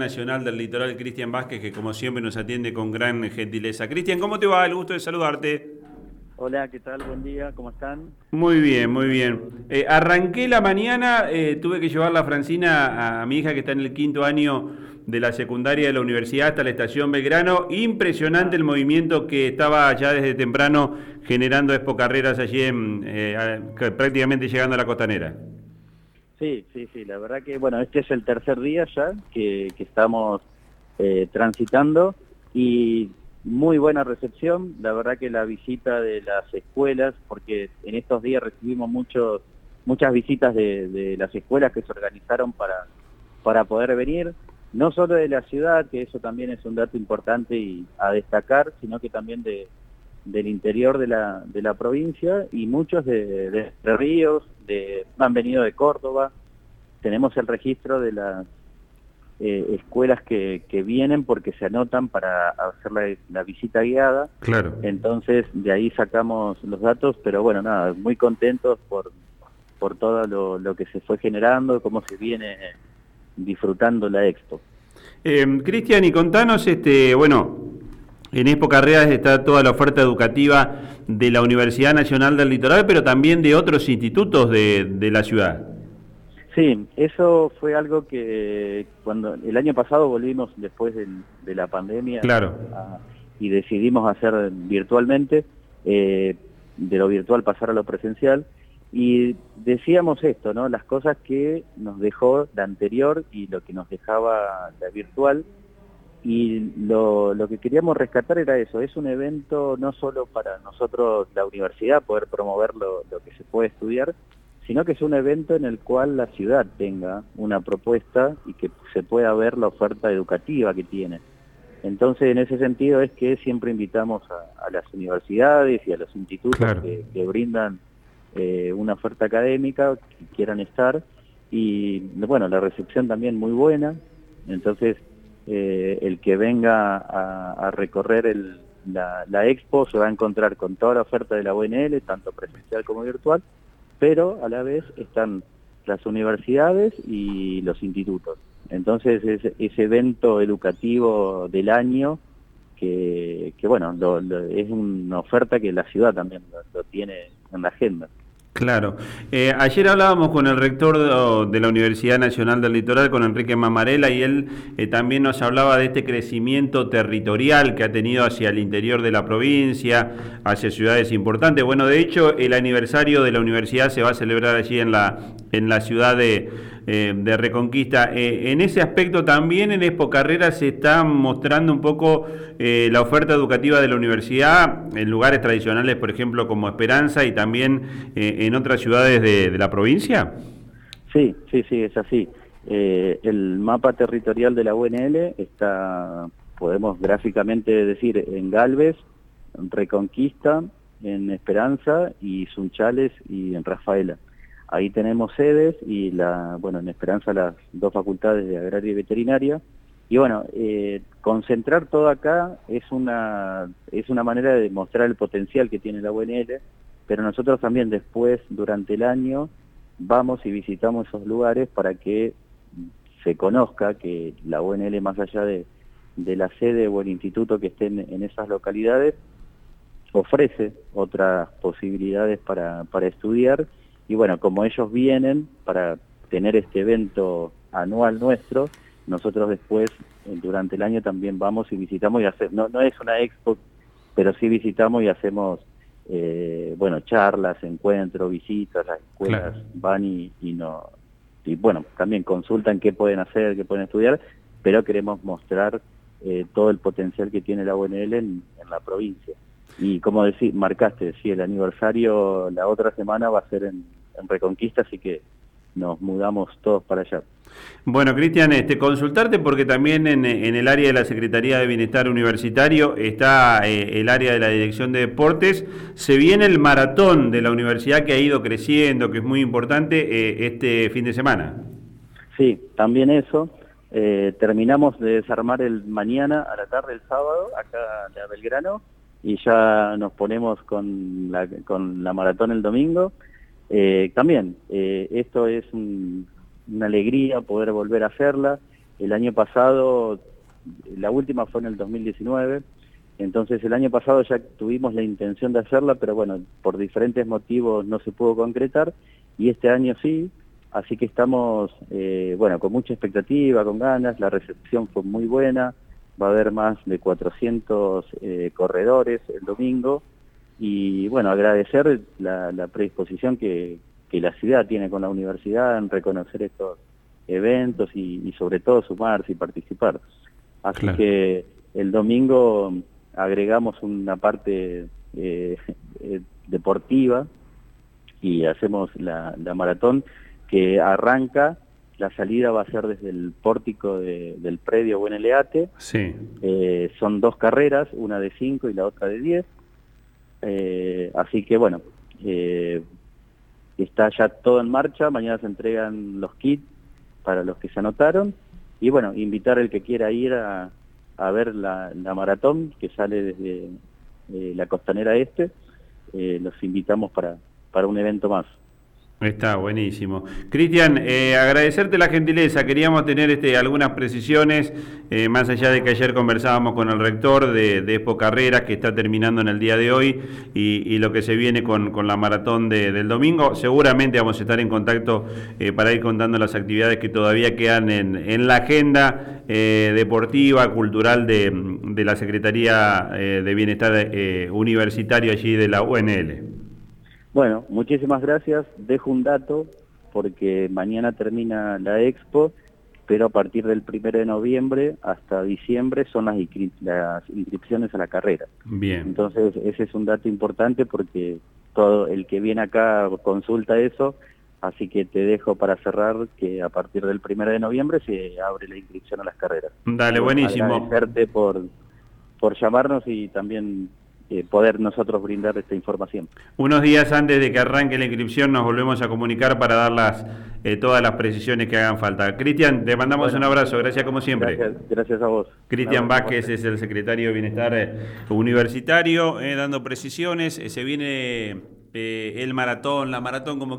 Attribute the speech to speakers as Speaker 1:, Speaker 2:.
Speaker 1: Nacional del Litoral, Cristian Vázquez, que como siempre nos atiende con gran gentileza. Cristian, ¿cómo te va? El gusto de saludarte.
Speaker 2: Hola, ¿qué tal? Buen día, ¿cómo están?
Speaker 1: Muy bien, muy bien. Eh, arranqué la mañana, eh, tuve que llevar la Francina a, mi hija que está en el quinto año de la secundaria de la universidad hasta la estación Belgrano. Impresionante el movimiento que estaba ya desde temprano generando Expo Carreras allí, en, eh, prácticamente llegando a la costanera.
Speaker 2: Sí, sí, sí, la verdad que, bueno, este es el tercer día ya que, estamos eh, transitando y muy buena recepción, la verdad que la visita de las escuelas, porque en estos días recibimos muchos, muchas visitas de, las escuelas que se organizaron para, para poder venir, no solo de la ciudad, que eso también es un dato importante y a destacar, sino que también de, del interior de la, de la provincia y muchos de, de, Ríos, de, han venido de Córdoba. Tenemos el registro de las eh, escuelas que, que, vienen porque se anotan para hacer la, visita guiada.
Speaker 1: Claro.
Speaker 2: Entonces de ahí sacamos los datos, pero bueno, nada, muy contentos por, por todo lo, lo que se fue generando, cómo se viene disfrutando la expo.
Speaker 1: Eh, Cristian, y contanos, este, bueno, en Expo Carreras está toda la oferta educativa de la Universidad Nacional del Litoral, pero también de otros institutos de, la ciudad.
Speaker 2: Sí, eso fue algo que cuando el año pasado volvimos después de, la pandemia
Speaker 1: claro.
Speaker 2: y decidimos hacer virtualmente, eh, de lo virtual pasar a lo presencial, y decíamos esto, ¿no? Las cosas que nos dejó la anterior y lo que nos dejaba la virtual, y lo, lo, que queríamos rescatar era eso, es un evento no solo para nosotros, la universidad, poder promover lo, que se puede estudiar, sino que es un evento en el cual la ciudad tenga una propuesta y que se pueda ver la oferta educativa que tiene. Entonces, en ese sentido es que siempre invitamos a, las universidades y a los institutos que, brindan eh, una oferta académica, que quieran estar, y bueno, la recepción también muy buena, entonces eh, el que venga a, recorrer la, expo se va a encontrar con toda la oferta de la UNL, tanto presencial como virtual, pero a la vez están las universidades y los institutos. Entonces es ese evento educativo del año que, bueno, es una oferta que la ciudad también lo tiene en la agenda.
Speaker 1: Claro. Eh, ayer hablábamos con el rector de, la Universidad Nacional del Litoral, con Enrique Mamarela, y él eh, también nos hablaba de este crecimiento territorial que ha tenido hacia el interior de la provincia, hacia ciudades importantes. Bueno, de hecho, el aniversario de la universidad se va a celebrar allí en la, en la ciudad de, eh, de Reconquista. En ese aspecto también en Expo Carrera se está mostrando un poco la oferta educativa de la universidad en lugares tradicionales, por ejemplo, como Esperanza y también en otras ciudades de, la provincia.
Speaker 2: Sí, sí, sí, es así. el mapa territorial de la UNL está, podemos gráficamente decir, en Galvez, Reconquista, en Esperanza y Sunchales y en Rafaela. Ahí tenemos sedes y, la, bueno, en Esperanza las dos facultades de Agraria y Veterinaria. Y bueno, eh, concentrar todo acá es una, es una manera de demostrar el potencial que tiene la UNL, pero nosotros también después, durante el año, vamos y visitamos esos lugares para que se conozca que la UNL, más allá de, de la sede o el instituto que estén en esas localidades, ofrece otras posibilidades para, para estudiar. Y bueno, como ellos vienen para tener este evento anual nuestro, nosotros después, eh, durante el año también vamos y visitamos y hacemos, no, no es una expo, pero sí visitamos y hacemos, eh, bueno, charlas, encuentros, visitas, las escuelas van y, no, y bueno, también consultan qué pueden hacer, qué pueden estudiar, pero queremos mostrar eh, todo el potencial que tiene la UNL en, en la provincia. Y como decís, marcaste, sí, el aniversario la otra semana va a ser en, en Reconquista, así que nos mudamos todos para allá.
Speaker 1: Bueno, Cristian, este, consultarte porque también en, el área de la Secretaría de Bienestar Universitario está eh, el área de la Dirección de Deportes. Se viene el maratón de la universidad que ha ido creciendo, que es muy importante, eh, este fin de semana.
Speaker 2: Sí, también eso. Eh, terminamos de desarmar el mañana a la tarde, el sábado, acá en Belgrano, y ya nos ponemos con la, con la maratón el domingo eh, también, eh, esto es una alegría poder volver a hacerla. el año pasado, la última fue en el 2019, entonces el año pasado ya tuvimos la intención de hacerla, pero bueno, por diferentes motivos no se pudo concretar y este año sí, así que estamos, eh, bueno, con mucha expectativa, con ganas, la recepción fue muy buena, va a haber más de 400 eh, corredores el domingo y bueno, agradecer la, predisposición que, la ciudad tiene con la universidad en reconocer estos eventos y, sobre todo sumarse y participar. Así que el domingo agregamos una parte eh, eh, deportiva y hacemos la, maratón que arranca, la salida va a ser desde el pórtico del predio Bueneleate.
Speaker 1: Sí.
Speaker 2: Eh, son dos carreras, una de 5 y la otra de 10. Eh, así que bueno, eh, está ya todo en marcha, mañana se entregan los kits para los que se anotaron. Y bueno, invitar al que quiera ir a, ver la, maratón que sale desde la costanera este, los invitamos para, para un evento más.
Speaker 1: Está buenísimo. Cristian, eh, agradecerte la gentileza. Queríamos tener este, algunas precisiones, eh, más allá de que ayer conversábamos con el rector de, de Expo Carreras, que está terminando en el día de hoy, y, lo que se viene con, la maratón del domingo. Seguramente vamos a estar en contacto eh, para ir contando las actividades que todavía quedan en, la agenda deportiva, cultural de, de la Secretaría de Bienestar Universitario allí de la UNL.
Speaker 2: Bueno, muchísimas gracias. Dejo un dato porque mañana termina la expo, pero a partir del 1 de noviembre hasta diciembre son las, inscripciones a la carrera.
Speaker 1: Bien.
Speaker 2: Entonces, ese es un dato importante porque todo el que viene acá consulta eso, así que te dejo para cerrar que a partir del 1 de noviembre se abre la inscripción a las carreras.
Speaker 1: Dale, buenísimo.
Speaker 2: Agradecerte por, por llamarnos y también eh, poder nosotros brindar esta información.
Speaker 1: Unos días antes de que arranque la inscripción nos volvemos a comunicar para dar las, eh, todas las precisiones que hagan falta. Cristian, te mandamos un abrazo, gracias como siempre.
Speaker 2: Gracias, a vos.
Speaker 1: Cristian Vázquez es el secretario de Bienestar eh, Universitario, dando precisiones. se viene el maratón, la maratón como